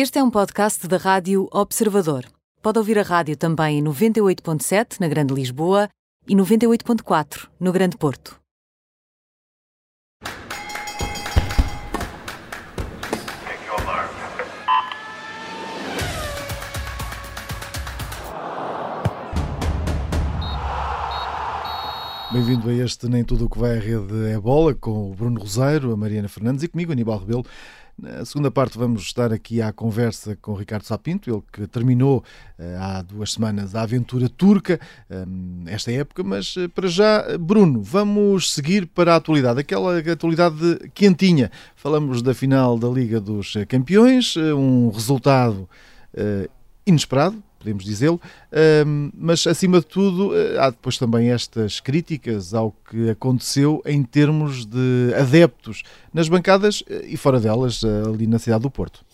Este é um podcast da Rádio Observador. Pode ouvir a rádio também em 98.7 na Grande Lisboa e 98.4 no Grande Porto. Bem-vindo a este Nem Tudo o que vai à rede é bola, com o Bruno Roseiro, a Mariana Fernandes e comigo, Aníbal Rebelo. Na segunda parte vamos estar aqui à conversa com Ricardo Sapinto, ele que terminou uh, há duas semanas a aventura turca, um, esta época, mas uh, para já, Bruno, vamos seguir para a atualidade, aquela atualidade quentinha. Falamos da final da Liga dos Campeões, um resultado inesperado, podemos dizê-lo, mas acima de tudo eh, há depois também estas críticas ao que aconteceu em termos de adeptos nas bancadas eh, e fora delas, eh, ali na cidade do Porto.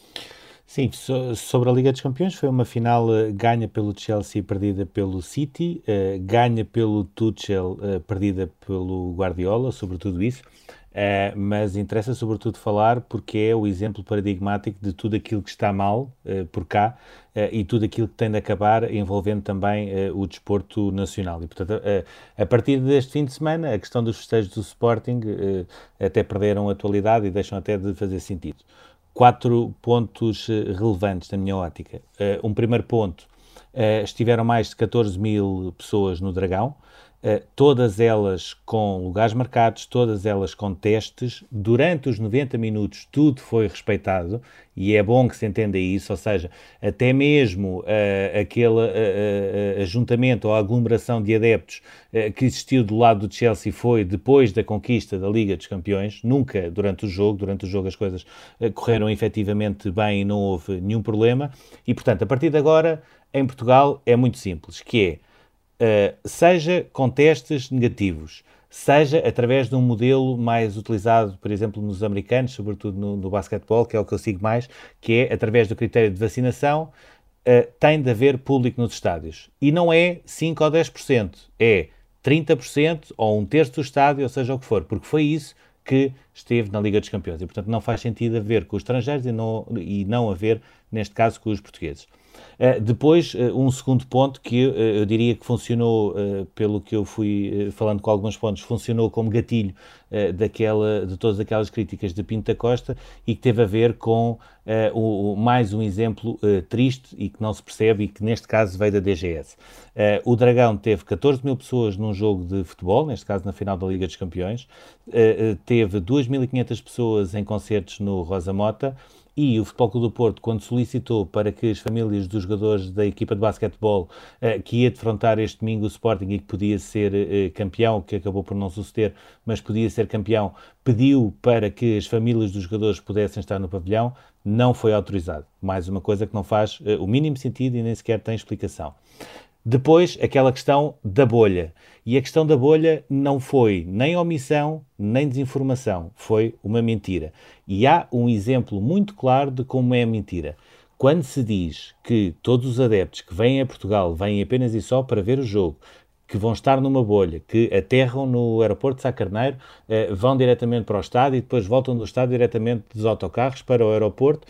Sim, sobre a Liga dos Campeões foi uma final ganha pelo Chelsea perdida pelo City, ganha pelo Tuchel perdida pelo Guardiola, sobretudo isso. Uh, mas interessa sobretudo falar porque é o exemplo paradigmático de tudo aquilo que está mal uh, por cá uh, e tudo aquilo que tem de acabar envolvendo também o desporto nacional. E, portanto, a partir deste fim de semana, a questão dos festejos do Sporting até perderam atualidade e deixam até de fazer sentido. Quatro pontos relevantes na minha ótica. um primeiro ponto, estiveram mais de 14 mil pessoas no Dragão, todas elas com lugares marcados, todas elas com testes. Durante os 90 minutos tudo foi respeitado e é bom que se entenda isso, ou seja, até mesmo uh, aquele uh, ajuntamento ou aglomeração de adeptos que existiu do lado do Chelsea foi depois da conquista da Liga dos Campeões, nunca durante o jogo. Durante o jogo as coisas correram efetivamente bem e não houve nenhum problema. E portanto, a partir de agora, em Portugal é muito simples, que é uh, seja com testes negativos, seja através de um modelo mais utilizado, por exemplo, nos americanos, sobretudo no, no basquetebol, que é o que eu sigo mais, que é através do critério de vacinação, uh, tem de haver público nos estádios. E não é 5 ou 10%, é 30% ou um terço do estádio, ou seja o que for, porque foi isso que esteve na Liga dos Campeões. E, portanto, não faz sentido haver com os estrangeiros e não, e não haver, neste caso, com os portugueses. Uh, depois, uh, um segundo ponto que uh, eu diria que funcionou, pelo que eu fui falando com alguns pontos, funcionou como gatilho daquela, de todas aquelas críticas de Pinto da Costa e que teve a ver com o, mais um exemplo triste e que não se percebe e que neste caso veio da DGS. o Dragão teve 14 mil pessoas num jogo de futebol, neste caso na final da Liga dos Campeões, teve 2.500 pessoas em concertos no Rosa Mota, e o Futebol Clube do Porto, quando solicitou para que as famílias dos jogadores da equipa de basquetebol uh, que ia defrontar este domingo o Sporting e que podia ser uh, campeão, que acabou por não suceder, mas podia ser campeão, pediu para que as famílias dos jogadores pudessem estar no pavilhão, não foi autorizado. Mais uma coisa que não faz uh, o mínimo sentido e nem sequer tem explicação. Depois, aquela questão da bolha. E a questão da bolha não foi nem omissão, nem desinformação, foi uma mentira. E há um exemplo muito claro de como é mentira. Quando se diz que todos os adeptos que vêm a Portugal vêm apenas e só para ver o jogo, que vão estar numa bolha, que aterram no aeroporto de Sá Carneiro, eh, vão diretamente para o estádio e depois voltam do estádio diretamente dos autocarros para o aeroporto,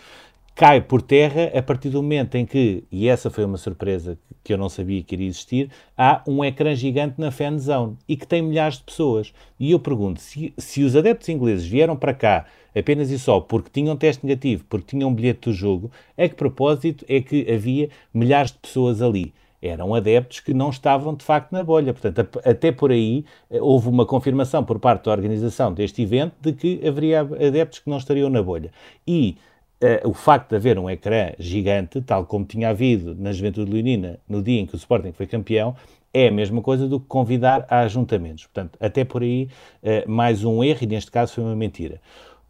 cai por terra a partir do momento em que, e essa foi uma surpresa que eu não sabia que iria existir, há um ecrã gigante na fan zone e que tem milhares de pessoas. E eu pergunto, se, se os adeptos ingleses vieram para cá apenas e só porque tinham teste negativo, porque tinham um bilhete do jogo, a que propósito é que havia milhares de pessoas ali? eram adeptos que não estavam de facto na bolha. Portanto, até por aí eh, houve uma confirmação por parte da organização deste evento de que haveria adeptos que não estariam na bolha. E uh, o facto de haver um ecrã gigante, tal como tinha havido na Juventude Leonina no dia em que o Sporting foi campeão, é a mesma coisa do que convidar a ajuntamentos. Portanto, até por aí, uh, mais um erro, e neste caso foi uma mentira.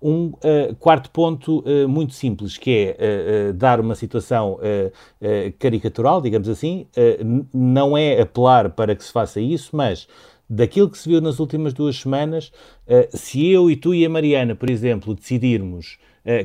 Um uh, quarto ponto uh, muito simples, que é dar uma situação caricatural, digamos assim, não é apelar para que se faça isso, mas daquilo que se viu nas últimas duas semanas, se eu e tu e a Mariana, por exemplo, decidirmos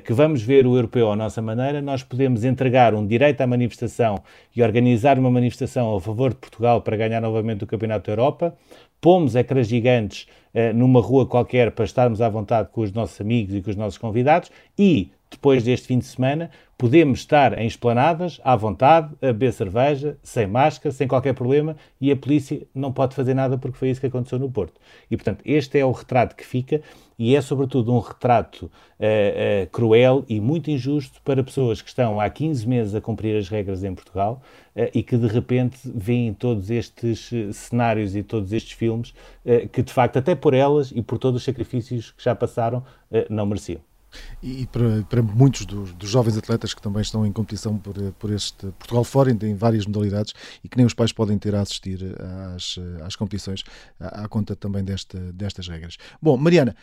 que vamos ver o europeu à nossa maneira, nós podemos entregar um direito à manifestação e organizar uma manifestação a favor de Portugal para ganhar novamente o Campeonato da Europa, pomos ecrãs gigantes uh, numa rua qualquer para estarmos à vontade com os nossos amigos e com os nossos convidados. E depois deste fim de semana, podemos estar em esplanadas, à vontade, a beber cerveja, sem máscara, sem qualquer problema, e a polícia não pode fazer nada porque foi isso que aconteceu no Porto. E, portanto, este é o retrato que fica, e é, sobretudo, um retrato uh, uh, cruel e muito injusto para pessoas que estão há 15 meses a cumprir as regras em Portugal uh, e que, de repente, veem todos estes cenários e todos estes filmes que, de facto, até por elas e por todos os sacrifícios que já passaram, não mereciam. E para, para muitos dos, dos, jovens atletas que também estão em competição por, por este Portugal fora, em várias modalidades, e que nem os pais podem ter a assistir às, às competições, à, à conta também desta, destas regras. Bom, Mariana,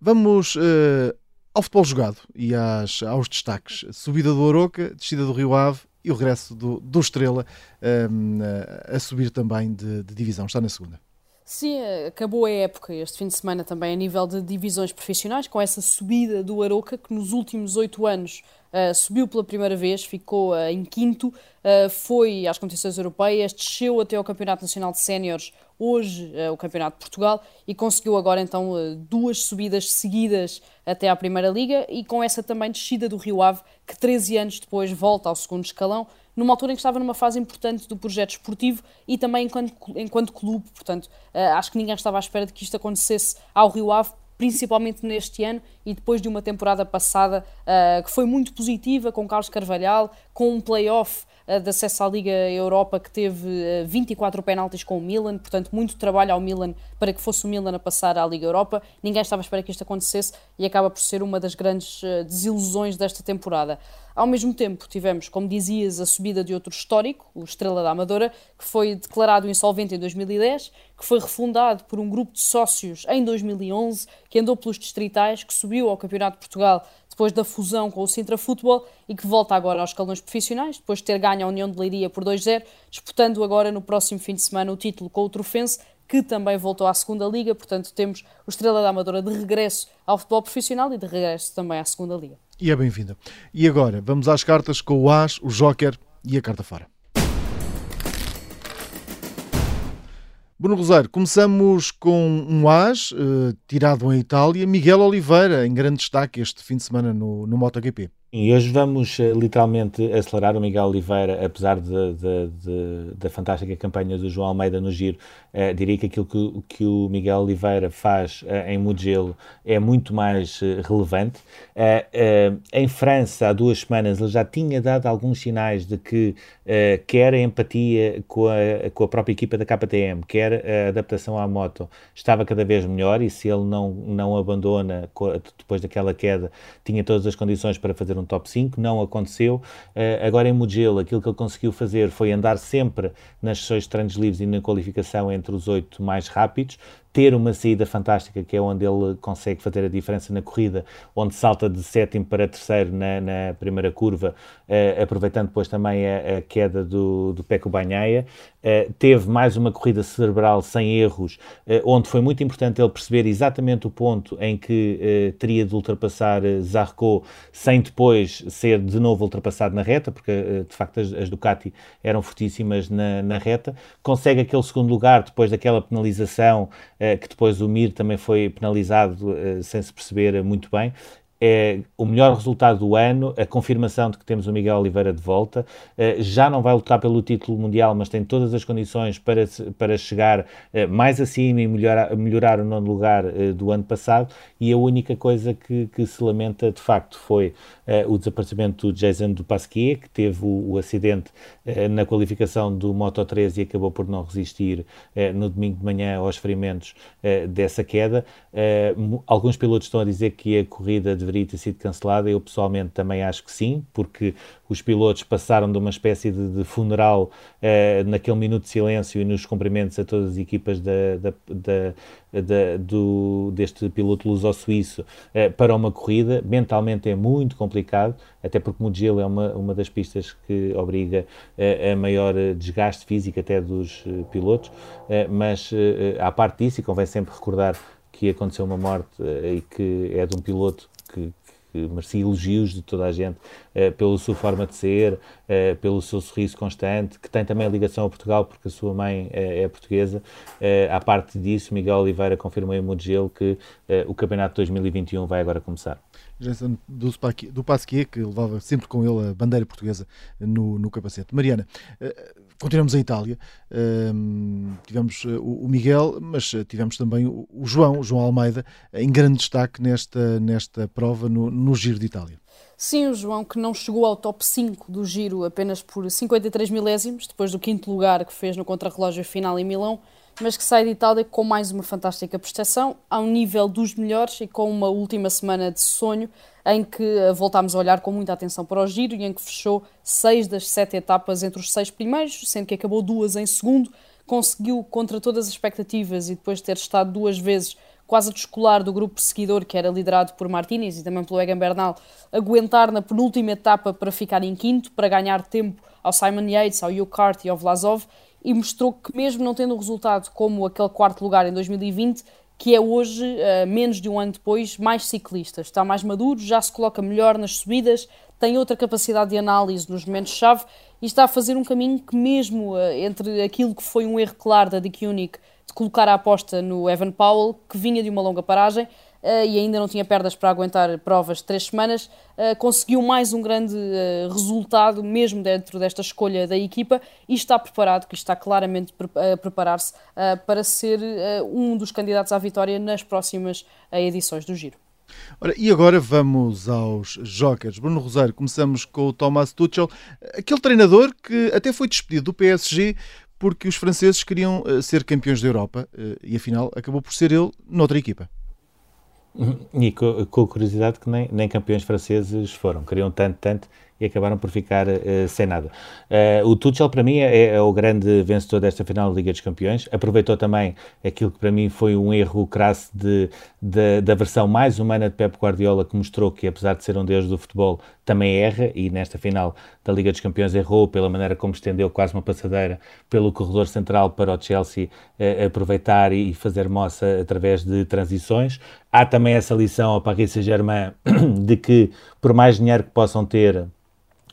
vamos uh, ao futebol jogado e às, aos destaques. Subida do Oroca, descida do Rio Ave e o regresso do, do Estrela um, a subir também de, de divisão. Está na segunda. Sim, acabou a época este fim de semana também a nível de divisões profissionais, com essa subida do Aroca, que nos últimos oito anos uh, subiu pela primeira vez, ficou uh, em quinto, uh, foi às competições europeias, desceu até ao Campeonato Nacional de Séniores, hoje o Campeonato de Portugal, e conseguiu agora então duas subidas seguidas até à Primeira Liga, e com essa também descida do Rio Ave, que 13 anos depois volta ao segundo escalão, numa altura em que estava numa fase importante do projeto esportivo e também enquanto, enquanto clube. Portanto, uh, acho que ninguém estava à espera de que isto acontecesse ao Rio Ave, principalmente neste ano e depois de uma temporada passada uh, que foi muito positiva, com Carlos Carvalhal, com um play-off uh, de acesso à Liga Europa que teve uh, 24 penaltis com o Milan, portanto, muito trabalho ao Milan para que fosse o Milan a passar à Liga Europa. Ninguém estava à espera que isto acontecesse e acaba por ser uma das grandes desilusões desta temporada. Ao mesmo tempo, tivemos, como dizias, a subida de outro histórico, o Estrela da Amadora, que foi declarado insolvente em 2010, que foi refundado por um grupo de sócios em 2011, que andou pelos distritais, que subiu ao Campeonato de Portugal depois da fusão com o Sintra Futebol e que volta agora aos escalões profissionais, depois de ter ganho a União de Leiria por 2-0, disputando agora no próximo fim de semana o título com o Trofense, que também voltou à segunda Liga, portanto temos o Estrela da Amadora de regresso ao futebol profissional e de regresso também à segunda Liga. E é bem-vinda. E agora, vamos às cartas com o As, o Joker e a carta fora. Bruno Rosário, começamos com um As, uh, tirado em Itália, Miguel Oliveira, em grande destaque este fim de semana no, no MotoGP. Hoje vamos uh, literalmente acelerar o Miguel Oliveira, apesar de, de, de, da fantástica campanha do João Almeida no Giro. Uh, diria que aquilo que, que, o Miguel Oliveira faz uh, em Mugello é muito mais relevante. em França, há duas semanas, ele já tinha dado alguns sinais de que quer a empatia com a, com a própria equipa da KTM, quer a adaptação à moto, estava cada vez melhor. E se ele não, não abandona depois daquela queda, tinha todas as condições para fazer um top 5, não aconteceu. Uh, agora em Mugello, aquilo que ele conseguiu fazer foi andar sempre nas sessões de treinos livres e na qualificação entre os oito mais rápidos, ter uma saída fantástica, que é onde ele consegue fazer a diferença na corrida, onde salta de sétimo para terceiro na, na primeira curva, uh, aproveitando depois também a, a queda do, do Peco Banhaia. Uh, teve mais uma corrida cerebral sem erros, uh, onde foi muito importante ele perceber exatamente o ponto em que teria de ultrapassar Zarco sem depois ser de novo ultrapassado na reta, porque de facto as, as Ducati eram fortíssimas na, na reta. Consegue aquele segundo lugar depois daquela penalização que depois o Mir também foi penalizado eh, sem se perceber muito bem é o melhor resultado do ano, a confirmação de que temos o Miguel Oliveira de volta. Uh, já não vai lutar pelo título mundial, mas tem todas as condições para, para chegar uh, mais acima e melhorar, melhorar o nono lugar uh, do ano passado. E a única coisa que, que se lamenta de facto foi o desaparecimento do Jason do Pasquier, que teve o, o acidente na qualificação do Moto 3 e acabou por não resistir no domingo de manhã aos ferimentos dessa queda. alguns pilotos estão a dizer que a corrida deveria deveria ter sido cancelada. Eu pessoalmente também acho que sim, porque os pilotos passaram de uma espécie de, de funeral uh, naquele minuto de silêncio e nos cumprimentos a todas as equipas da, da, da, da do, deste piloto luso-suíço uh, para uma corrida. Mentalmente é muito complicado, até porque Mugello é uma, uma das pistas que obriga uh, a maior desgaste físico até dos pilotos, mas à parte disso, e convém sempre recordar que aconteceu uma morte e que é de um piloto que, que merecia elogios de toda a gente uh, pela sua forma de ser, uh, pelo seu sorriso constante, que tem também ligação a Portugal, porque a sua mãe uh, é portuguesa. à parte disso, Miguel Oliveira confirmou em Mugello que o Campeonato 2021 vai agora começar. Do, do Pasquier, que levava sempre com ele a bandeira portuguesa no, no capacete. Mariana, uh, continuamos em Itália. Tivemos uh, o Miguel, mas tivemos também o, o João, o João Almeida, em grande destaque nesta, nesta prova no, no Giro de Itália. Sim, o João, que não chegou ao top 5 do Giro apenas por 53 milésimos, depois do quinto lugar que fez no contrarrelógio final em Milão, mas que sai de Itália com mais uma fantástica prestação, ao nível dos melhores e com uma última semana de sonho em que eh, voltámos a olhar com muita atenção para o giro e em que fechou seis das sete etapas entre os seis primeiros, sendo que acabou duas em segundo, conseguiu contra todas as expectativas e depois de ter estado duas vezes quase a descolar do grupo seguidor que era liderado por Martinez e também pelo Egan Bernal, aguentar na penúltima etapa para ficar em quinto, para ganhar tempo ao Simon Yates, ao Hugh Cart e ao Vlasov, e mostrou que, mesmo não tendo um resultado como aquele quarto lugar em 2020, que é hoje, uh, menos de um ano depois, mais ciclista. Está mais maduro, já se coloca melhor nas subidas, tem outra capacidade de análise nos momentos-chave e está a fazer um caminho que, mesmo uh, entre aquilo que foi um erro claro da Dick Unique de colocar a aposta no Evan Powell, que vinha de uma longa paragem, e ainda não tinha perdas para aguentar provas de três semanas, uh, conseguiu mais um grande uh, resultado, mesmo dentro desta escolha da equipa, e está preparado, que está claramente a preparar-se para ser um dos candidatos à vitória nas próximas edições do Giro. Ora, e agora vamos aos jokers. Bruno Rosário, começamos com o Thomas Tuchel, aquele treinador que até foi despedido do PSG porque os franceses queriam ser campeões da Europa e afinal acabou por ser ele noutra equipa. E com, com curiosidade que nem, nem campeões franceses foram, queriam tanto, tanto e acabaram por ficar uh, sem nada. Uh, o Tuchel, para mim, é, é, o grande vencedor desta final da Liga dos Campeões. Aproveitou também aquilo que para mim foi um erro crasso de, de, da versão mais humana de Pep Guardiola, que mostrou que, apesar de ser um deus do futebol, também erra e nesta final da Liga dos Campeões errou pela maneira como estendeu quase uma passadeira pelo corredor central para o Chelsea uh, aproveitar e fazer moça através de transições. Há também essa lição ao Paris Saint-Germain de que, por mais dinheiro que possam ter,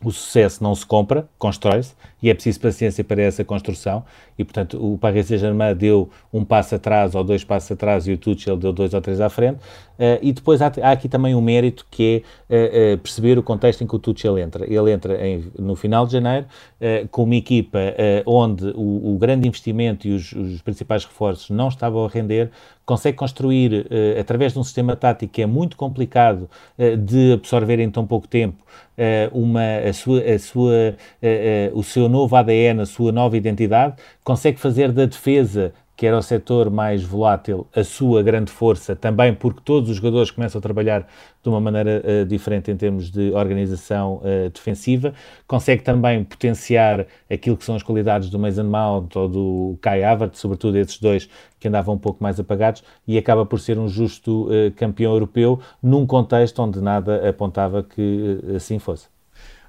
o sucesso não se compra, constrói-se, e é preciso paciência para essa construção, e portanto o Paris Saint-Germain deu um passo atrás ou dois passos atrás e o Tuchel deu dois ou três à frente, uh, e depois há, há, aqui também um mérito que é uh, uh, perceber o contexto em que o Tuchel entra. Ele entra em, no final de janeiro com uma equipa onde o, o, grande investimento e os, os, principais reforços não estavam a render, consegue construir, através de um sistema tático que é muito complicado de absorver em tão pouco tempo, uma, a sua, a sua, o seu novo ADN, a sua nova identidade, consegue fazer da defesa que era o setor mais volátil, a sua grande força, também porque todos os jogadores começam a trabalhar de uma maneira uh, diferente em termos de organização uh, defensiva, consegue também potenciar aquilo que são as qualidades do Mason Mount ou do Kai Havertz, sobretudo esses dois que andavam um pouco mais apagados, e acaba por ser um justo uh, campeão europeu num contexto onde nada apontava que assim fosse.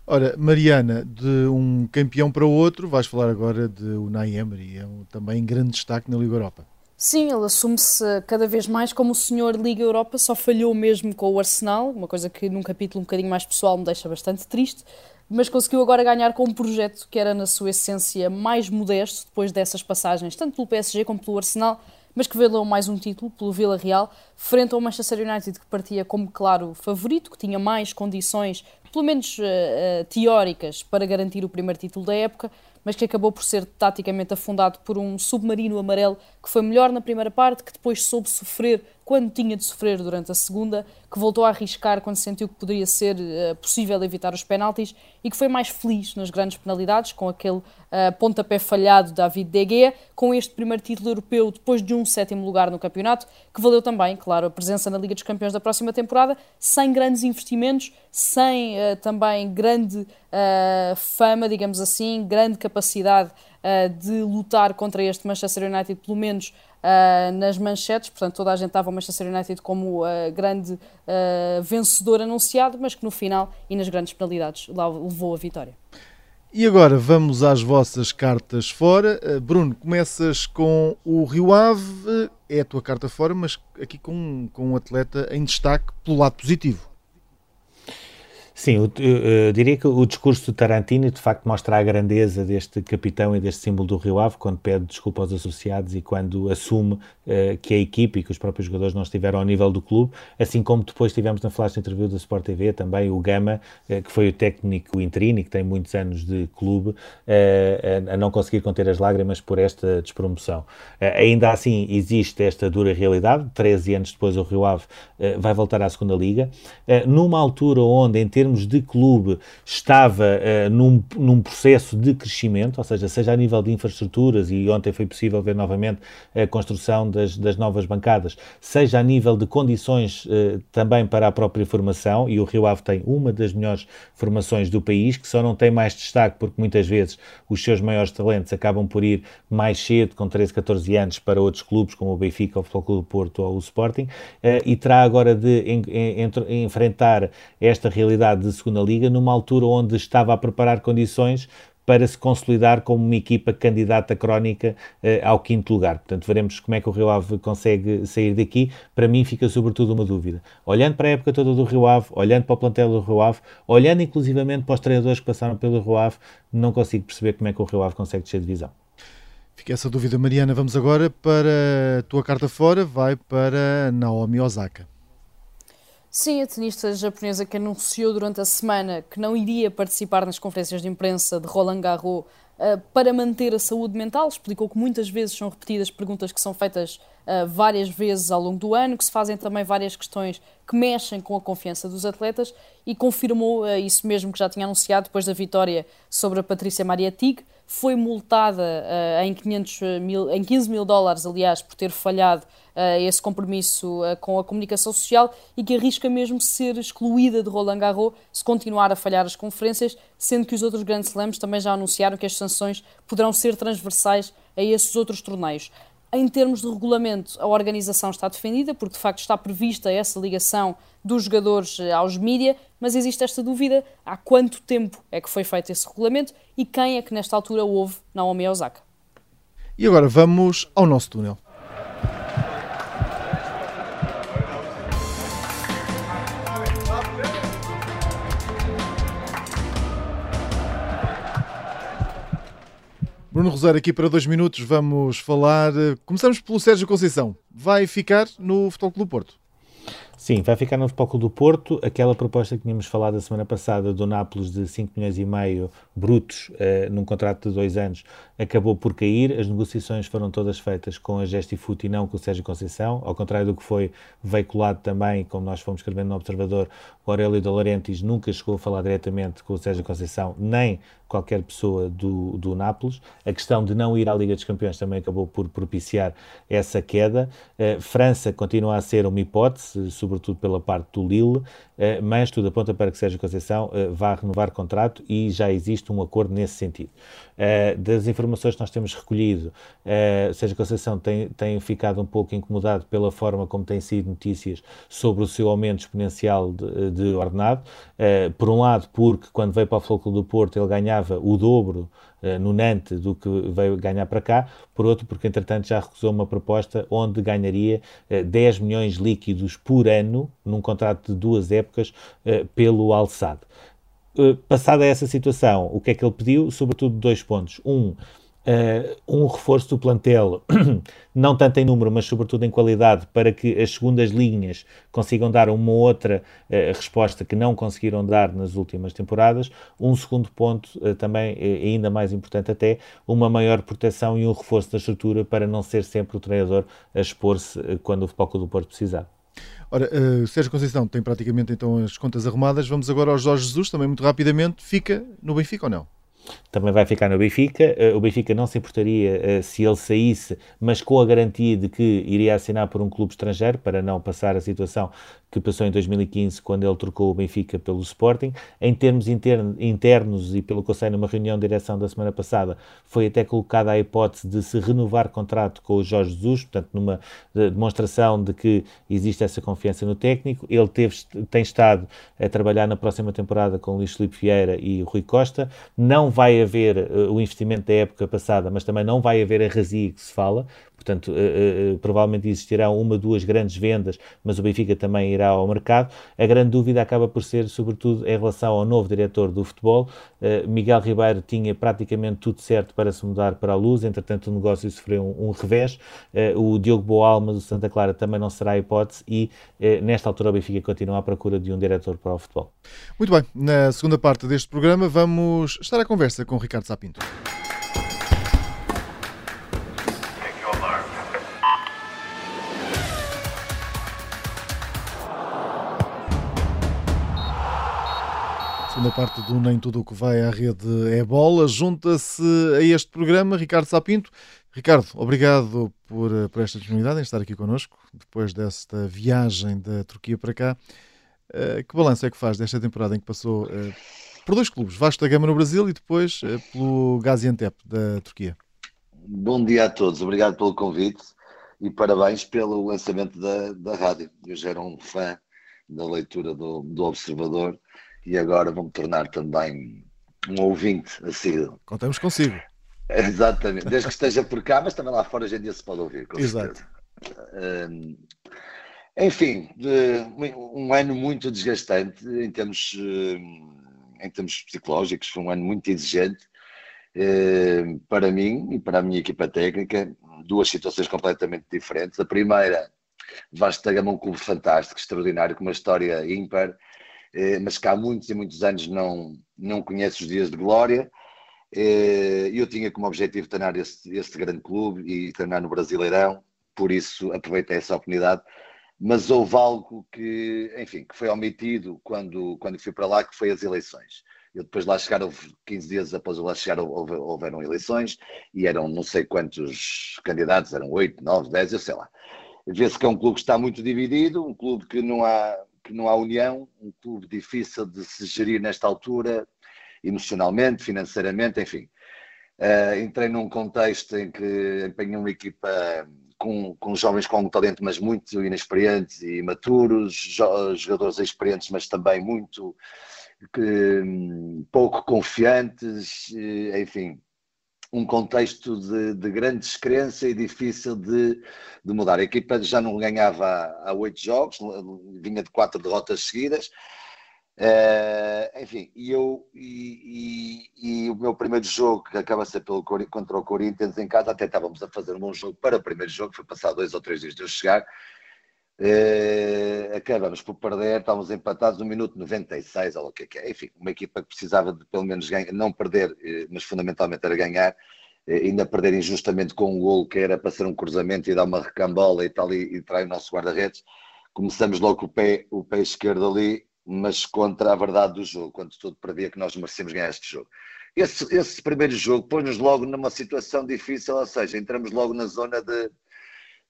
Ora, Mariana, de um campeão para o outro, vais falar agora de Unai Emery, é um, também grande destaque na Liga Europa. Sim, ele assume-se cada vez mais como o senhor Liga Europa, só falhou mesmo com o Arsenal, uma coisa que num capítulo um bocadinho mais pessoal me deixa bastante triste, mas conseguiu agora ganhar com um projeto que era na sua essência mais modesto depois dessas passagens, tanto pelo PSG como pelo Arsenal, mas que veio mais um título pelo Vila Real, frente ao Manchester United, que partia como claro favorito, que tinha mais condições pelo menos uh, teóricas, para garantir o primeiro título da época, mas que acabou por ser taticamente afundado por um submarino amarelo que foi melhor na primeira parte, que depois soube sofrer quando tinha de sofrer durante a segunda, que voltou a arriscar quando sentiu que poderia ser uh, possível evitar os penaltis e que foi mais feliz nas grandes penalidades, com aquele uh, pontapé falhado de David De Gea, com este primeiro título europeu depois de um sétimo lugar no campeonato, que valeu também, claro, a presença na Liga dos Campeões da próxima temporada, sem grandes investimentos, sem uh, também grande fama, digamos assim, grande capacidade de lutar contra este Manchester United, pelo menos uh, nas manchetes, portanto toda a gente estava o Manchester United como uh, grande uh, vencedor anunciado, mas que no final e nas grandes penalidades lá levou a vitória. E agora vamos às vossas cartas fora. Bruno, começas com o Rio Ave, é a tua carta fora, mas aqui com, com um atleta em destaque pelo lado positivo. Sim, eu, eu, eu, diria que o discurso do Tarantino de facto mostra a grandeza deste capitão e deste símbolo do Rio Ave quando pede desculpa aos associados e quando assume uh, que a equipe e que os próprios jogadores não estiveram ao nível do clube, assim como depois tivemos na flash interview da Sport TV também o Gama, uh, que foi o técnico interino e que tem muitos anos de clube, uh, a, a, não conseguir conter as lágrimas por esta despromoção. ainda assim existe esta dura realidade, 13 anos depois o Rio Ave vai voltar à segunda Liga, numa altura onde em termos de clube, estava uh, num, num processo de crescimento, ou seja, seja a nível de infraestruturas, e ontem foi possível ver novamente a construção das, das novas bancadas, seja a nível de condições uh, também para a própria formação, e o Rio Ave tem uma das melhores formações do país, que só não tem mais destaque porque muitas vezes os seus maiores talentos acabam por ir mais cedo, com 13, 14 anos, para outros clubes, como o Benfica, o Futebol Clube do Porto ou o Sporting, uh, e terá agora de en, en, enfrentar esta realidade de segunda liga numa altura onde estava a preparar condições para se consolidar como uma equipa candidata crónica uh, ao quinto lugar. Portanto, veremos como é que o Rio Ave consegue sair daqui. Para mim fica sobretudo uma dúvida. Olhando para a época toda do Rio Ave, olhando para o plantel do Rio Ave, olhando inclusivamente para os treinadores que passaram pelo Rio Ave, não consigo perceber como é que o Rio Ave consegue descer de divisão. Fica essa dúvida, Mariana. Vamos agora para a tua carta fora, vai para Naomi Osaka. Sim, a tenista japonesa que anunciou durante a semana que não iria participar nas conferências de imprensa de Roland Garros uh, para manter a saúde mental, explicou que muitas vezes são repetidas perguntas que são feitas uh, várias vezes ao longo do ano, que se fazem também várias questões que mexem com a confiança dos atletas e confirmou uh, isso mesmo que já tinha anunciado depois da vitória sobre a Patrícia Maria Tig. Foi multada em, 500 mil, em 15 mil dólares, aliás, por ter falhado uh, esse compromisso uh, com a comunicação social e que arrisca mesmo ser excluída de Roland Garros se continuar a falhar as conferências, sendo que os outros grandes slams também já anunciaram que as sanções poderão ser transversais a esses outros torneios. Em termos de regulamento, a organização está defendida, porque de facto está prevista essa ligação dos jogadores eh, aos mídia, mas existe esta dúvida: há quanto tempo é que foi feito esse regulamento e quem é que nesta altura houve Naomi Osaka? E agora vamos ao nosso túnel. Bruno Rosário, aqui para dois minutos vamos falar. Eh, começamos pelo Sérgio Conceição. Vai ficar no Futebol Clube do Porto? Sim, vai ficar no Clube do Porto. Aquela proposta que tínhamos falado a semana passada do Nápoles de 5 milhões e meio brutos uh, num contrato de dois anos acabou por cair. As negociações foram todas feitas com a Gestifute e não com o Sérgio Conceição, ao contrário do que foi veiculado também, como nós fomos escrevendo no Observador, o Aurélio de Laurentiis nunca chegou a falar diretamente com o Sérgio Conceição, nem qualquer pessoa do, do Nápoles. A questão de não ir à Liga dos Campeões também acabou por propiciar essa queda. Uh, França continua a ser uma hipótese, sobretudo pela parte do Lille, uh, mas tudo aponta para que Sérgio Conceição uh, vá renovar contrato e já existe um acordo nesse sentido. das informações que nós temos recolhido, Sérgio Conceição tem, tem ficado um pouco incomodado pela forma como têm sido notícias sobre o seu aumento exponencial de, de ordenado. por um lado, porque quando veio para o Flóculo do Porto ele ganhava o dobro no Nantes do que veio ganhar para cá, por outro, porque entretanto já recusou uma proposta onde ganharia uh, eh, 10 milhões líquidos por ano, num contrato de duas épocas, uh, pelo Alçado. passada essa situação, o que é que ele pediu? Sobretudo dois pontos. Um, Uh, um reforço do plantel, não tanto em número, mas sobretudo em qualidade, para que as segundas linhas consigam dar uma outra uh, resposta que não conseguiram dar nas últimas temporadas. Um segundo ponto, uh, também ainda mais importante até, uma maior proteção e um reforço da estrutura para não ser sempre o treinador a expor-se quando o Futebol do Porto precisar. Ora, uh, Sérgio Conceição tem praticamente então as contas arrumadas. Vamos agora ao Jorge Jesus, também muito rapidamente. Fica no Benfica ou não? Também vai ficar no Benfica. Uh, o Benfica não se importaria uh, se ele saísse, mas com a garantia de que iria assinar por um clube estrangeiro para não passar a situação que passou em 2015 quando ele trocou o Benfica pelo Sporting. Em termos internos, e pelo sei numa reunião de direção da semana passada, foi até colocada a hipótese de se renovar contrato com o Jorge Jesus, portanto numa eh, demonstração de que existe essa confiança no técnico. Ele teve, tem estado a trabalhar na próxima temporada com o Luís Filipe Vieira e o Rui Costa. Não vai haver uh, o investimento da época passada, mas também não vai haver a razia que se fala, portanto, uh, uh, provavelmente existirão uma, duas grandes vendas, mas o Benfica também irá ao mercado. A grande dúvida acaba por ser, sobretudo, em relação ao novo diretor do futebol. Miguel Ribeiro tinha praticamente tudo certo para se mudar para a luz, entretanto, o negócio sofreu um, um revés. o Diogo Boalma do Santa Clara também não será a hipótese e, nesta altura, o Benfica continua à procura de um diretor para o futebol. Muito bem, na segunda parte deste programa vamos estar à conversa com Ricardo Sapinto. Segunda parte do Nem Tudo o que vai à rede é bola. Junta-se a este programa Ricardo Sapinto. Ricardo, obrigado por, por esta disponibilidade em estar aqui connosco, depois desta viagem da Turquia para cá. Uh, que balanço é que faz desta temporada em que passou uh, por dois clubes, Vasco da Gama no Brasil e depois uh, pelo Gaziantep da Turquia? Bom dia a todos, obrigado pelo convite e parabéns pelo lançamento da, da rádio. Eu já era um fã da leitura do, do Observador e agora vou-me tornar também um ouvinte assíduo. Contamos consigo. Exatamente, desde que esteja por cá, mas também lá fora hoje em dia se pode ouvir. Exato. Um, enfim, um ano muito desgastante em termos, em termos psicológicos, foi um ano muito exigente para mim e para a minha equipa técnica. Duas situações completamente diferentes. A primeira, Vasco da Gama, um clube fantástico, extraordinário, com uma história ímpar eh, mas que há muitos e muitos anos não, não conhece os dias de glória. Eh, eu tinha como objetivo treinar esse, esse grande clube e treinar no Brasileirão, por isso aproveitei essa oportunidade. Mas houve algo que, enfim, que foi omitido quando, quando fui para lá, que foi as eleições. Eu depois lá chegar, houve 15 dias após eu lá chegar, houve, houveram eleições e eram não sei quantos candidatos, eram 8, 9, 10, eu sei lá. Vê-se que é um clube que está muito dividido, um clube que não há, que não há união, um clube difícil de se gerir nesta altura, emocionalmente, financeiramente, enfim. Uh, entrei num contexto em que empenhei uma equipa com, com jovens com talento, mas muito inexperientes e maturos, jogadores experientes, mas também muito que, pouco confiantes, enfim, um contexto de, de, grande descrença e difícil de, de, mudar. A equipa já não ganhava há oito jogos, vinha de quatro derrotas seguidas. Uh, enfim, e, eu, e, e, e, o meu primeiro jogo, que acaba ser pelo, contra o Corinthians em casa, até estávamos a fazer um bom jogo para o primeiro jogo, foi passar dois ou três dias de eu chegar. Uh, acabamos por perder, estávamos empatados no minuto 96, ou o que é que é. Enfim, uma equipa que precisava de pelo menos ganhar, não perder, eh, mas fundamentalmente era ganhar, uh, ainda perder injustamente com um golo que era para ser um cruzamento e dar uma recambola e tal, e, e o nosso guarda-redes. Começamos logo o pé, o pé esquerdo ali, mas contra a verdade do jogo, quando tudo previa que nós merecemos ganhar este jogo. Esse, esse primeiro jogo pôs-nos logo numa situação difícil, ou seja, entramos logo na zona de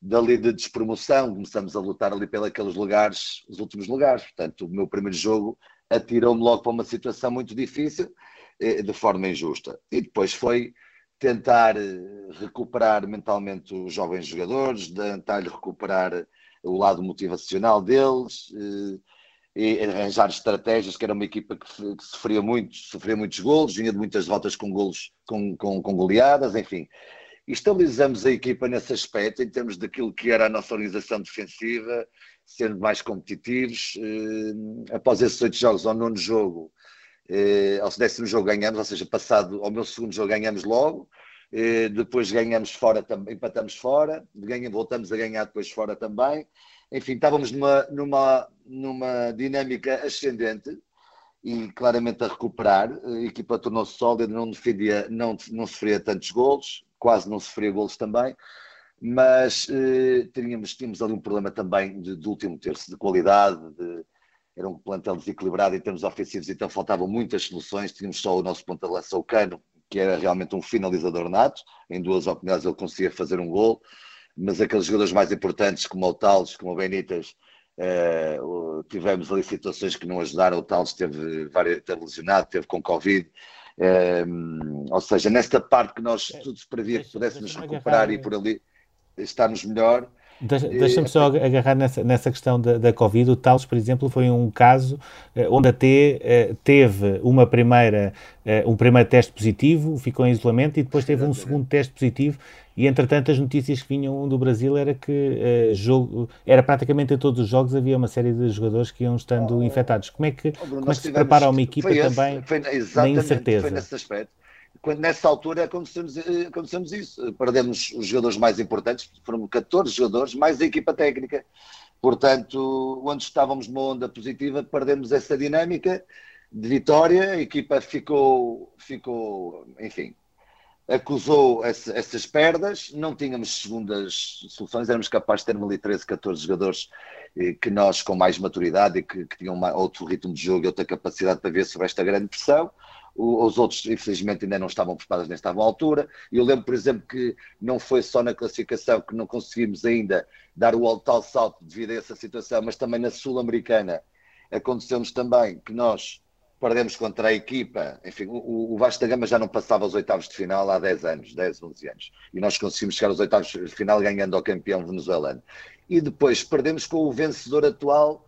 dali de despromoção, começamos a lutar ali pelos lugares, os últimos lugares. Portanto, o meu primeiro jogo atirou-me logo para uma situação muito difícil, eh, de forma injusta. E depois foi tentar eh, recuperar mentalmente os jovens jogadores, tentar recuperar o lado motivacional deles eh, e arranjar estratégias, que era uma equipa que, sofria muito, sofria muitos golos, vinha de muitas derrotas com golos, com, com, com goleadas, enfim estabilizamos a equipa nesse aspecto, em termos daquilo que era a nossa organização defensiva, sendo mais competitivos. Eh, após esses oito jogos, ao nono jogo, eh, ao décimo jogo ganhamos, ou seja, passado ao meu segundo jogo ganhamos logo, eh, depois ganhamos fora, empatamos fora, ganhamos, voltamos a ganhar depois fora também. Enfim, estávamos numa, numa, numa dinâmica ascendente e claramente a recuperar. A equipa tornou-se sólida, não defendia, não, não sofria tantos golos, quase não sofria golos também, mas eh, tínhamos, tínhamos ali um problema também de, de último terço, de qualidade, de, era um plantel desequilibrado em termos ofensivos, então faltavam muitas soluções, tínhamos só o nosso ponta de lança, o Cano, que era realmente um finalizador nato, em duas oportunidades ele conseguia fazer um gol, mas aqueles jogadores mais importantes, como o Tales, como o Benítez, Uh, tivemos ali situações que não ajudaram. O Tales teve, teve lesionado, teve com Covid. Um, ou seja, nesta parte que nós é, tudo se previa que pudéssemos recuperar e por ali estarmos melhor. Deixa-me só agarrar nessa, nessa questão da, da Covid. O Talos, por exemplo, foi um caso eh, onde a T eh, teve uma primeira, eh, um primeiro teste positivo, ficou em isolamento e depois teve um segundo teste positivo. E entretanto, as notícias que vinham do Brasil era que jogo, era praticamente em todos os jogos havia uma série de jogadores que iam estando oh, infectados. Como é que, oh, Bruno, como é que se prepara uma equipa também esse, foi, na incerteza? Foi nesse aspecto quando nessa altura acontecemos, acontecemos isso. Perdemos os jogadores mais importantes, foram 14 jogadores, mais a equipa técnica. Portanto, onde estávamos numa onda positiva, perdemos essa dinâmica de vitória, a equipa ficou, ficou enfim, acusou essa, essas perdas, não tínhamos segundas soluções, éramos capazes de ter ali 13, 14 jogadores eh, que nós, com mais maturidade e que, que tinham uma, outro ritmo de jogo e outra capacidade para ver sobre esta grande pressão os outros, infelizmente, ainda não estavam preparados nem estavam à altura. Eu lembro, por exemplo, que não foi só na classificação que não conseguimos ainda dar o tal salto devido a essa situação, mas também na Sul-Americana aconteceu-nos também que nós perdemos contra a equipa. Enfim, o, o Vasco da Gama já não passava aos oitavos de final há 10 anos, 10, 11 anos. E nós conseguimos chegar aos oitavos de final ganhando ao campeão venezuelano. E depois perdemos com o vencedor atual,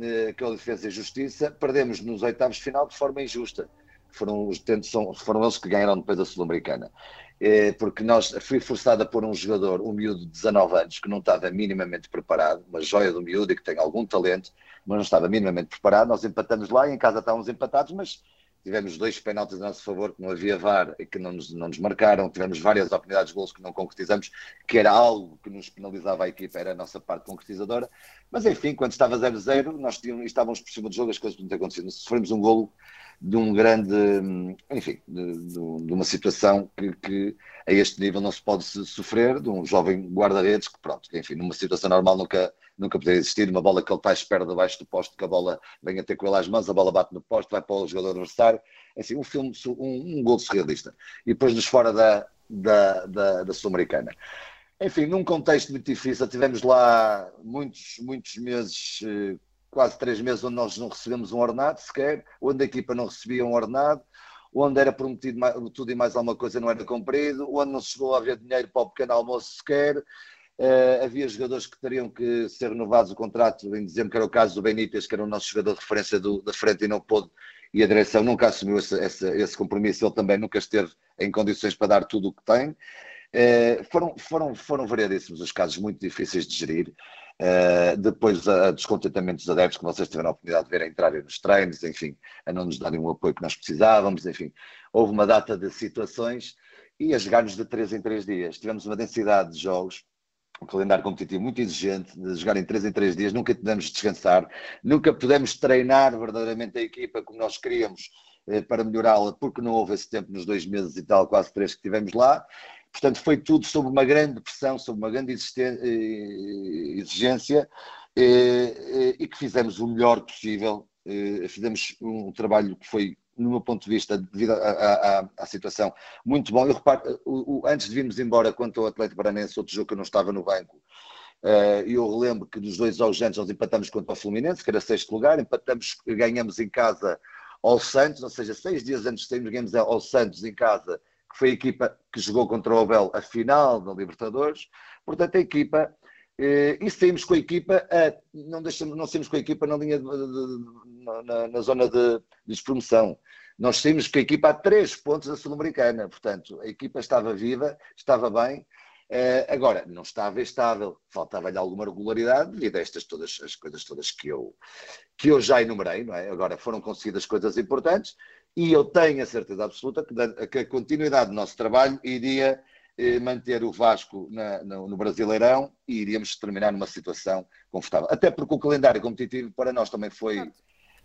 eh, que é o Defesa e Justiça, perdemos nos oitavos de final de forma injusta foram, os, foram eles que ganharam depois a Sul-Americana. É, porque nós fui forçado a pôr um jogador, um miúdo de 19 anos, que não estava minimamente preparado, uma joia do miúdo e que tem algum talento, mas não estava minimamente preparado. Nós empatamos lá e em casa estávamos empatados, mas tivemos dois penaltis a nosso favor que não havia VAR e que não nos, não nos marcaram, tivemos várias oportunidades de gols que não concretizamos, que era algo que nos penalizava a equipa, era a nossa parte concretizadora, mas enfim, quando estava 0-0, nós tínhamos, estávamos por cima do jogo, as coisas não têm acontecido. Sofremos um golo, de um grande, enfim, de, de, de uma situação que, que, a este nível não se pode sofrer, de um jovem guarda-redes que, pronto, enfim, numa situação normal nunca, nunca poderia existir, uma bola que ele à espera debaixo do posto, que a bola vem a ter com ele às mãos, a bola bate no posto, vai para o jogador adversário, assim, um filme, um, um gol surrealista. E depois nos fora da, da, da, da Sul-Americana. Enfim, num contexto muito difícil, tivemos lá muitos, muitos meses eh, quase três meses onde nós não recebemos um ordenado sequer, onde a equipa não recebia um ordenado, onde era prometido mais, tudo e mais alguma coisa não era cumprido, onde não chegou a haver dinheiro para o pequeno almoço sequer. Uh, havia jogadores que teriam que ser renovados o contrato em dezembro, que era o caso do Benítez, que era o nosso jogador de referência do, da frente e não pôde, e a direção nunca assumiu esse, esse, esse compromisso, ele também nunca esteve em condições para dar tudo o que tem. Uh, foram, foram, foram variadíssimos os casos muito difíceis de gerir. Uh, depois a, a descontentamento dos adeptos que vocês tiveram a oportunidade de ver a nos treinos, enfim, a não nos darem o apoio que nós precisávamos, enfim, houve uma data de situações e a jogar-nos de 3 em 3 dias. Tivemos uma densidade de jogos, um calendário competitivo muito exigente, de jogar em 3 em 3 dias, nunca pudemos descansar, nunca pudemos treinar verdadeiramente a equipa como nós queríamos eh, para melhorá-la, porque não houve esse tempo nos dois meses e tal, quase três que tivemos lá, Portanto, foi tudo sob uma grande pressão, sob uma grande eh, exigência eh, eh, e que fizemos o melhor possível. Fizemos um trabalho que foi, no meu ponto de vista, devido à, à, à situação, muito bom. Eu reparo, o, o, antes de virmos embora, quanto ao Atlético Paranense, outro jogo que eu não estava no banco, eu lembro que dos dois jogos antes nós empatamos contra o Fluminense, que era sexto lugar, empatamos, ganhamos em casa ao Santos, ou seja, seis dias antes de sairmos, ganhamos ao Santos em casa que foi a equipa que jogou contra o Abel a final da Libertadores. Portanto, a equipa, eh, e saímos com a equipa, não, deixamos, não saímos com a equipa na linha de, de, na, na, zona de, de despromoção. Nós saímos com a equipa a três pontos da Sul-Americana. Portanto, a equipa estava viva, estava bem. Uh, agora, não estava estável, faltava-lhe alguma regularidade devido a estas todas as coisas todas que eu, que eu já enumerei, não é? Agora foram conseguidas coisas importantes e eu tenho a certeza absoluta que, a continuidade do nosso trabalho iria eh, manter o Vasco na, no, no, Brasileirão e iríamos terminar numa situação confortável. Até porque o calendário competitivo para nós também foi.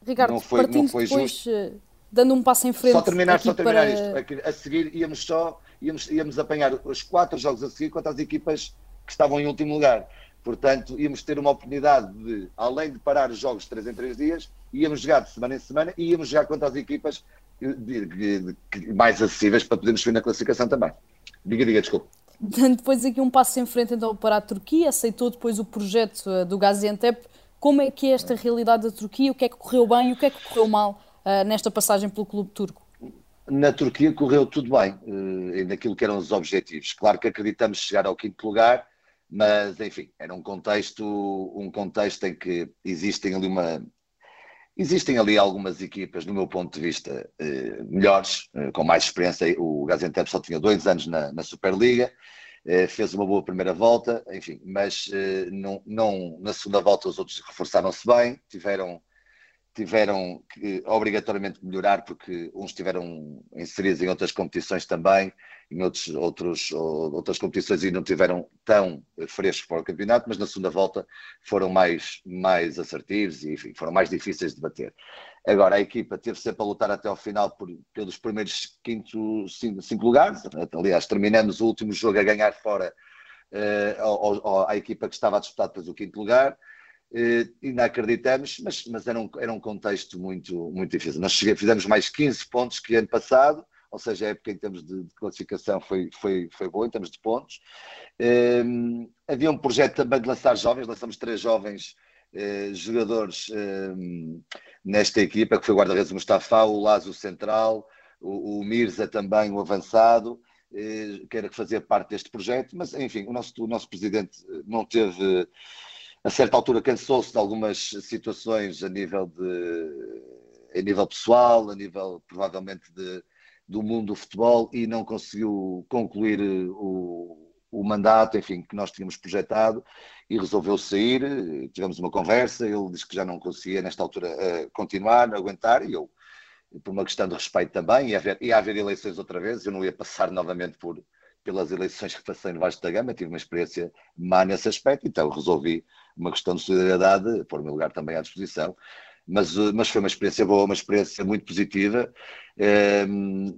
Ricardo, não foi, não foi depois, justo. Eh, dando um passo em frente. Só terminar, só terminar para... isto. A seguir íamos só íamos, íamos apanhar os quatro jogos a seguir contra as equipas que estavam em último lugar. Portanto, íamos ter uma oportunidade de, além de parar os jogos de 3 em 3 dias, íamos jogar de semana em semana e íamos jogar contra as equipas mais acessíveis para podermos subir na classificação também. Diga, diga, desculpe. Depois aqui um passo em frente então para a Turquia, aceitou depois o projeto eh, do Gaziantep. Como é que é esta realidade da Turquia? O que é que correu bem e o que é que correu mal uh, nesta passagem pelo clube turco? Na Turquia correu tudo bem, uh, naquilo que eram os objetivos. Claro que acreditamos chegar ao quinto lugar, mas enfim, era um contexto, um contexto em que existem ali uma existem ali algumas equipas, do meu ponto de vista, eh, melhores, eh, com mais experiência. O Gaziantep só tinha dois anos na, na Superliga, eh, fez uma boa primeira volta, enfim, mas não, não, na segunda volta os outros reforçaram-se bem, tiveram tiveram que obrigatoriamente melhorar porque uns estiveram inseridos em outras competições também, em outros, outros, outras competições e não tiveram tão frescos para o campeonato, mas na segunda volta foram mais, mais assertivos e enfim, foram mais difíceis de bater. Agora, a equipa teve sempre a lutar até ao final por, pelos primeiros quinto, cinco, cinco lugares. Aliás, terminamos o último jogo a ganhar fora uh, à equipa que estava a disputar depois o quinto lugar eh, ainda acreditamos, mas, mas era, um, era um contexto muito, muito difícil. Nós fizemos mais 15 pontos que ano passado, ou seja, a época em termos de, de classificação foi, foi, foi boa, em termos de pontos. Um, havia um projeto também de lançar jovens, lançamos três jovens uh, jogadores um, nesta equipa, que foi o guarda-redes Mustafa, o Lazo Central, o, o Mirza também, o avançado, uh, que era que fazia parte deste projeto, mas enfim, o nosso, o nosso presidente não teve a certa altura cansou-se de algumas situações a nível de a nível pessoal, a nível provavelmente de, do mundo do futebol e não conseguiu concluir o, o mandato, enfim, que nós tínhamos projetado e resolveu sair. Tivemos uma conversa, ele disse que já não conseguia nesta altura uh, continuar, aguentar e eu, por uma questão de respeito também, ia haver, ia haver eleições outra vez, eu não ia passar novamente por pelas eleições que passei no Vasco da Gama, tive uma experiência má nesse aspecto, então resolvi uma questão de solidariedade, pôr o meu lugar também à disposição. Mas, eh, mas foi uma experiência boa, uma experiência muito positiva, eh,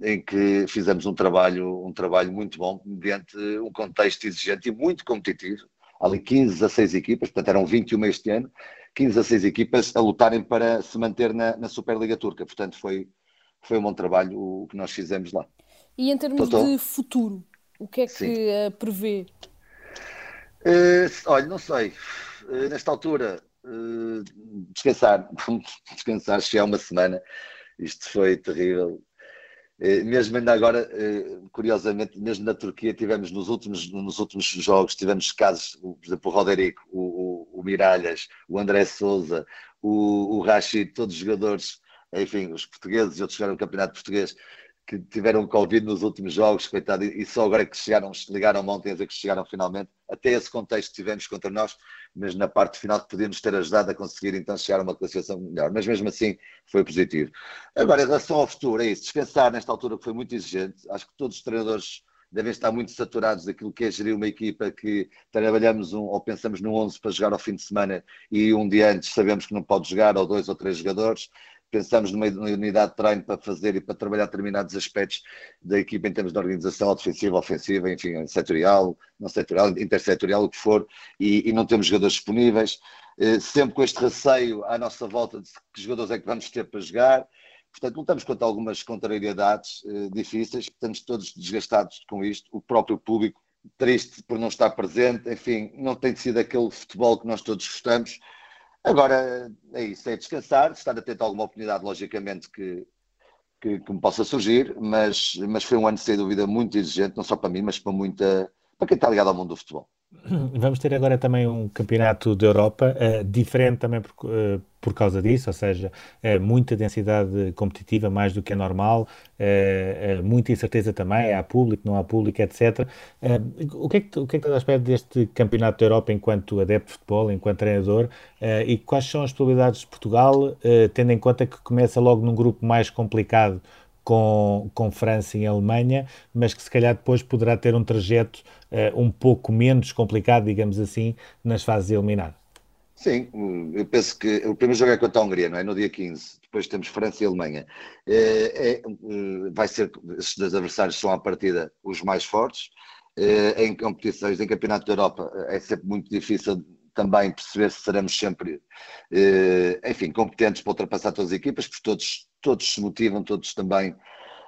em que fizemos um trabalho, um trabalho muito bom, mediante um contexto exigente e muito competitivo. Ali 15 a 6 equipas, portanto eram 21 este ano, 15 a 6 equipas a lutarem para se manter na, na Superliga Turca. Portanto, foi, foi um bom trabalho o que nós fizemos lá. E em termos Totó? de futuro, o que é que uh, prevê? Uh, olha, não sei. Uh, nesta altura, uh, descansar. descansar, se é uma semana. Isto foi terrível. mesmo ainda agora, curiosamente, mesmo na Turquia, tivemos nos últimos, nos últimos jogos, tivemos casos, por exemplo, o Roderico, o, o, o Miralhas, o André Souza, o, o Rashid, todos os jogadores, enfim, os portugueses e outros jogaram no Campeonato Português, que tiveram Covid nos últimos jogos, coitado, e só agora que chegaram, ligaram ontem a dizer que chegaram finalmente, até esse contexto tivemos contra nós, mas na parte final podíamos ter ajudado a conseguir então chegar a uma classificação melhor, mas mesmo assim foi positivo. Agora, em relação ao futuro, é isso, descansar nesta altura que foi muito exigente, acho que todos os treinadores devem estar muito saturados daquilo que é gerir uma equipa que trabalhamos um, ou pensamos no 11 para jogar ao fim de semana e um dia antes sabemos que não pode jogar, ou dois ou três jogadores pensamos numa unidade de treino para fazer e para trabalhar determinados aspectos da equipa em termos de organização defensiva, ofensiva, enfim, setorial, não setorial, intersetorial, o que for, e, e não temos jogadores disponíveis, eh, sempre com este receio à nossa volta de que jogadores é que vamos ter para jogar. Portanto, lutamos contra algumas contrariedades eh, difíceis, estamos todos desgastados com isto, o próprio público triste por não estar presente, enfim, não tem sido aquele futebol que nós todos gostamos, Agora é isso, é descansar, estar atento a alguma oportunidade, logicamente, que, que, que, me possa surgir, mas, mas foi um ano sem dúvida muito exigente, não só para mim, mas para muita para quem está ligado ao mundo do futebol. Vamos ter agora também um campeonato da Europa, uh, diferente também por, uh, por causa disso, ou seja, uh, muita densidade competitiva, mais do que é normal, muita incerteza também, há público, não há público, etc. o, que é que, o que é que estás à espera deste campeonato da Europa enquanto adepto de futebol, enquanto treinador, e quais são as probabilidades de Portugal, tendo em conta que começa logo num grupo mais complicado com, com França e Alemanha, mas que se calhar depois poderá ter um trajeto uh, um pouco menos complicado, digamos assim, nas fases eliminadas. Sim, eu penso que o primeiro jogo é contra a Hungria, não é? No dia 15. Depois temos França e Alemanha. É, é, vai ser, esses dois adversários são à partida os mais fortes. É, em competições, em Campeonato da Europa, é sempre muito difícil também perceber se seremos sempre, eh, enfim, competentes para ultrapassar todas as equipas, porque todos, todos se motivam, todos também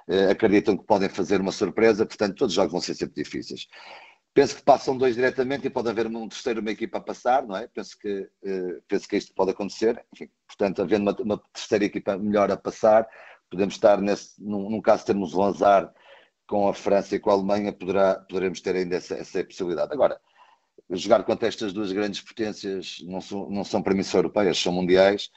eh, acreditam que podem fazer uma surpresa, portanto, todos os jogos vão ser sempre difíceis. Penso que passam dois diretamente e pode haver um terceiro, uma equipa a passar, não é? Penso que, eh, penso que isto pode acontecer. Enfim, portanto, havendo uma, uma, terceira equipa melhor a passar, podemos estar nesse, num, num caso termos um azar com a França e com a Alemanha, poderá, poderemos ter ainda essa, essa possibilidade. Agora, jogar contra estas duas grandes potências, não são, não são para mim só europeias, são mundiais,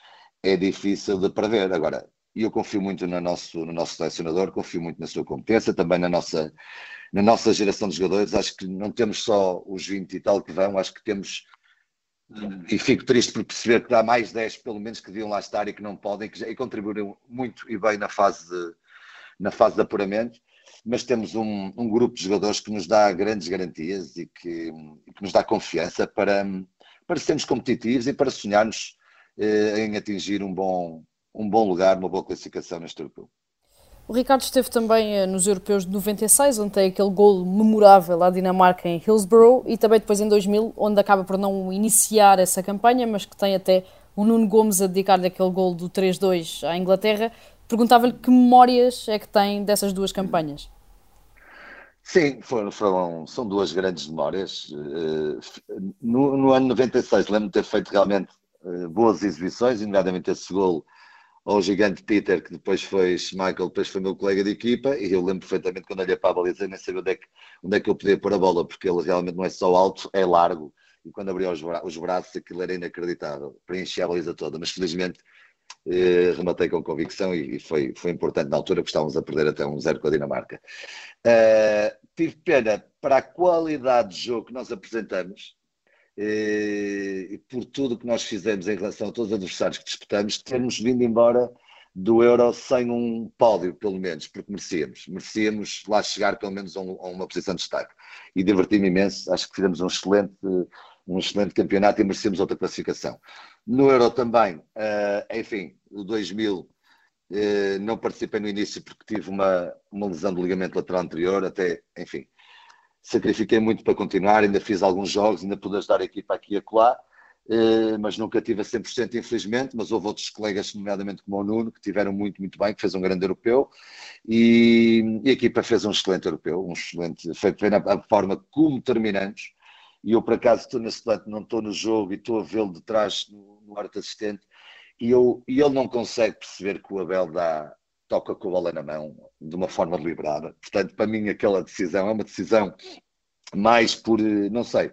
é difícil de prever. Agora, eu confio muito no nosso, no nosso selecionador, confio muito na sua competência, também na nossa, na nossa geração de jogadores. Acho que não temos só os 20 e tal que vão, acho que temos. E fico triste por perceber que há mais 10, pelo menos, que deviam lá estar e que não podem, que já, e contribuíram muito e bem na fase de, na fase de apuramento mas temos um, um, grupo de jogadores que nos dá grandes garantias e que, e que nos dá confiança para, para sermos competitivos e para sonharmos eh, em atingir um bom, um bom lugar, uma boa classificação neste europeu. O Ricardo esteve também eh, nos europeus de 96, onde tem aquele gol memorável à Dinamarca em Hillsborough, e também depois em 2000, onde acaba por não iniciar essa campanha, mas que tem até o Nuno Gomes a dedicar-lhe aquele gol do 3-2 à Inglaterra. Perguntava-lhe que memórias é que tem dessas duas campanhas. Sim, foram, foram, são duas grandes memórias. Eh, no, no ano 96, lembro-me de ter feito realmente eh, boas exibições, nomeadamente esse gol ao gigante Peter, que depois foi Michael, depois foi meu colega de equipa, e eu lembro perfeitamente quando olhei para a baliza, nem sabia onde é, que, onde é que eu podia pôr a bola, porque ele realmente não é só alto, é largo, e quando abriu os, bra os braços aquilo era inacreditável, preenchia a baliza toda, mas felizmente eh, rematei com convicção e, e, foi, foi importante na altura, porque estávamos a perder até um zero com a Dinamarca. Uh, tive pena para a qualidade de jogo que nós apresentamos e por tudo que nós fizemos em relação a todos os adversários que disputamos, termos vindo embora do Euro sem um pódio, pelo menos, porque merecíamos. Merecíamos lá chegar, pelo menos, a, uma posição de destaque. E diverti-me imenso. Acho que fizemos um excelente, um excelente campeonato e merecemos outra classificação. No Euro também, uh, enfim, o 2000 uh, eh, não participei no início porque tive uma, uma lesão do ligamento lateral anterior, até, enfim, sacrifiquei muito para continuar, ainda fiz alguns jogos, ainda pude ajudar a equipa aqui e acolá, uh, mas nunca tive a 100% infelizmente, mas houve outros colegas, nomeadamente como o Nuno, que tiveram muito, muito bem, que fez um grande europeu, e, e a equipa fez um excelente europeu, um excelente, foi, foi na forma como terminamos, e eu por acaso estou nesse lado, não estou no jogo e estou a vê-lo de trás no, no arte assistente e, eu, e ele não consegue perceber que o Abel dá, toca com a bola na mão de uma forma deliberada. Portanto, para mim aquela decisão é uma decisão mais por, não sei,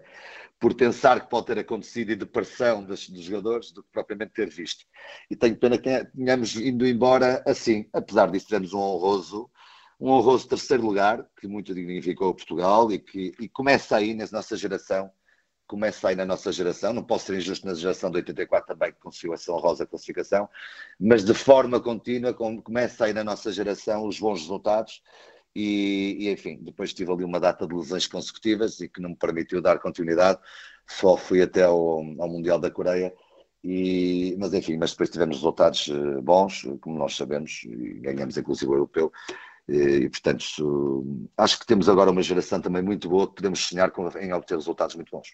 por pensar que pode ter acontecido e de pressão dos, dos jogadores do que propriamente ter visto. E tenho pena que tenhamos indo embora assim, apesar disso tivemos um honroso um honroso terceiro lugar, que muito dignificou Portugal e que e começa aí na nossa geração, começa aí na nossa geração, não posso ser injusto na geração de 84 também que conseguiu essa honrosa classificação, mas de forma contínua começa aí na nossa geração os bons resultados e, e, enfim, depois tive ali uma data de lesões consecutivas e que não me permitiu dar continuidade, só fui até ao, ao Mundial da Coreia e, mas enfim, mas depois tivemos resultados eh, bons, como nós sabemos, e ganhamos inclusive o europeu, e, portanto, acho que temos agora uma geração também muito boa que podemos sonhar com, em obter resultados muito bons.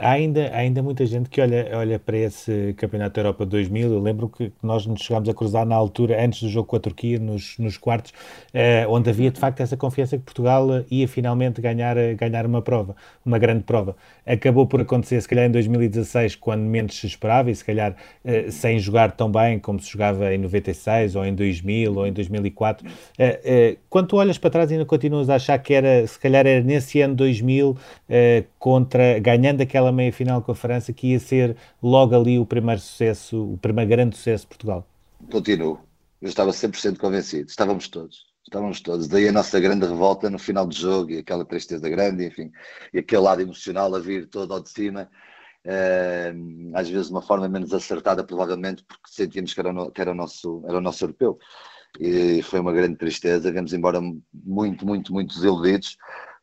Há ainda, há ainda muita gente que olha, olha para esse Campeonato da Europa 2000. Eu lembro que nós nos chegámos a cruzar na altura, antes do jogo com a Turquia, nos, nos quartos, eh, onde havia de facto essa confiança que Portugal ia finalmente ganhar, ganhar uma prova, uma grande prova. Acabou por acontecer, se calhar, em 2016, quando menos se esperava, e se calhar eh, sem jogar tão bem como se jogava em 96, ou em 2000, ou em 2004. Eh, eh, quando tu olhas para trás, ainda continuas a achar que era, se calhar, era nesse ano 2000, eh, contra ganhando ganhando aquela meia final com a França, que ia ser logo ali o primeiro sucesso, o primeiro grande sucesso de Portugal? Continuo. Eu estava 100% convencido. Estávamos todos. Estávamos todos. Daí a nossa grande revolta no final do jogo e aquela tristeza grande, enfim, e aquele lado emocional a vir todo ao de cima. Uh, às vezes de uma forma menos acertada, provavelmente, porque sentíamos que era, no, que era, o, nosso, era o nosso europeu. E foi uma grande tristeza. Viemos embora muito, muito, muito desiludidos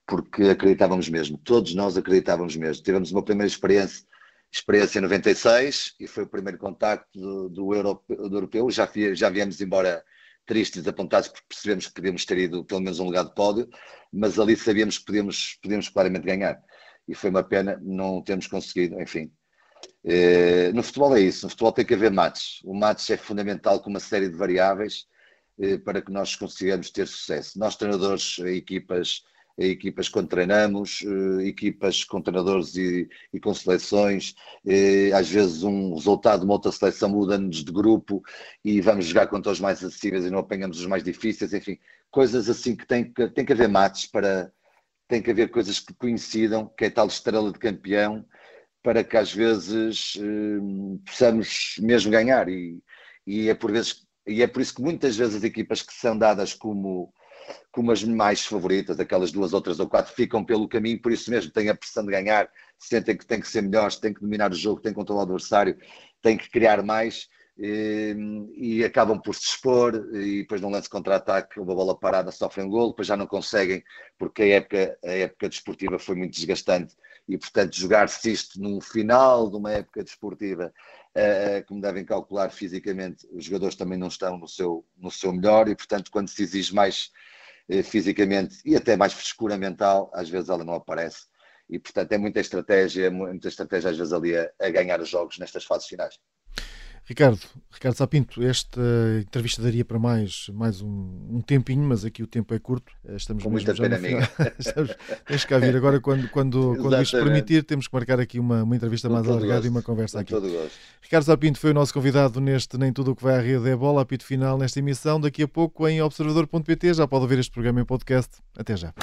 porque acreditávamos mesmo, todos nós acreditávamos mesmo. Tivemos uma primeira experiência, experiência em 96 e foi o primeiro contacto do, do, do europeu. Já, já viemos embora tristes, apontados, porque percebemos que podíamos ter ido pelo menos um lugar de pódio, mas ali sabíamos que podíamos, podíamos claramente ganhar. E foi uma pena não termos conseguido, enfim. Eh, no futebol é isso, no futebol tem que haver matches. O match é fundamental com uma série de variáveis eh, para que nós consigamos ter sucesso. Nós, treinadores, equipas, equipas quando treinamos, eh, equipas com treinadores e, e com seleções, eh, às vezes um resultado de uma outra seleção muda-nos de grupo e vamos jogar contra os mais acessíveis e não apanhamos os mais difíceis, enfim, coisas assim que tem que, tem que haver mates para, tem que haver coisas que coincidam, que é tal estrela de campeão, para que às vezes eh, possamos mesmo ganhar. E, e, é por vezes, e é por isso que muitas vezes as equipas que são dadas como, como as mais favoritas, aquelas duas ou três ou quatro, ficam pelo caminho, por isso mesmo têm a pressão de ganhar, sentem que têm que ser melhores, têm que dominar o jogo, têm que controlar o adversário, têm que criar mais e, e acabam por se expor e depois num lance contra-ataque, uma bola parada, sofrem um gol, depois já não conseguem porque a época, a época desportiva foi muito desgastante. E portanto jogar-se isto no final de uma época desportiva, uh, como devem calcular fisicamente, os jogadores também não estão no seu, no seu melhor e portanto quando se exige mais fisicamente e até mais frescura mental, às vezes ela não aparece e portanto é muita estratégia, muita estratégia às vezes ali a, a ganhar os jogos nestas fases finais. Ricardo, Ricardo Sapinto, esta entrevista daria para mais, mais um, um tempinho, mas aqui o tempo é curto. Eh, estamos Com mesmo já no final. Estamos, tens que vir agora, quando, quando, quando isto permitir, temos que marcar aqui uma, uma entrevista Com mais alargada e uma conversa Com aqui. Ricardo Sapinto foi o nosso convidado neste Nem Tudo o que vai à rede é bola, apito final nesta emissão. Daqui a pouco em observador.pt já pode ouvir este programa em podcast. Até já.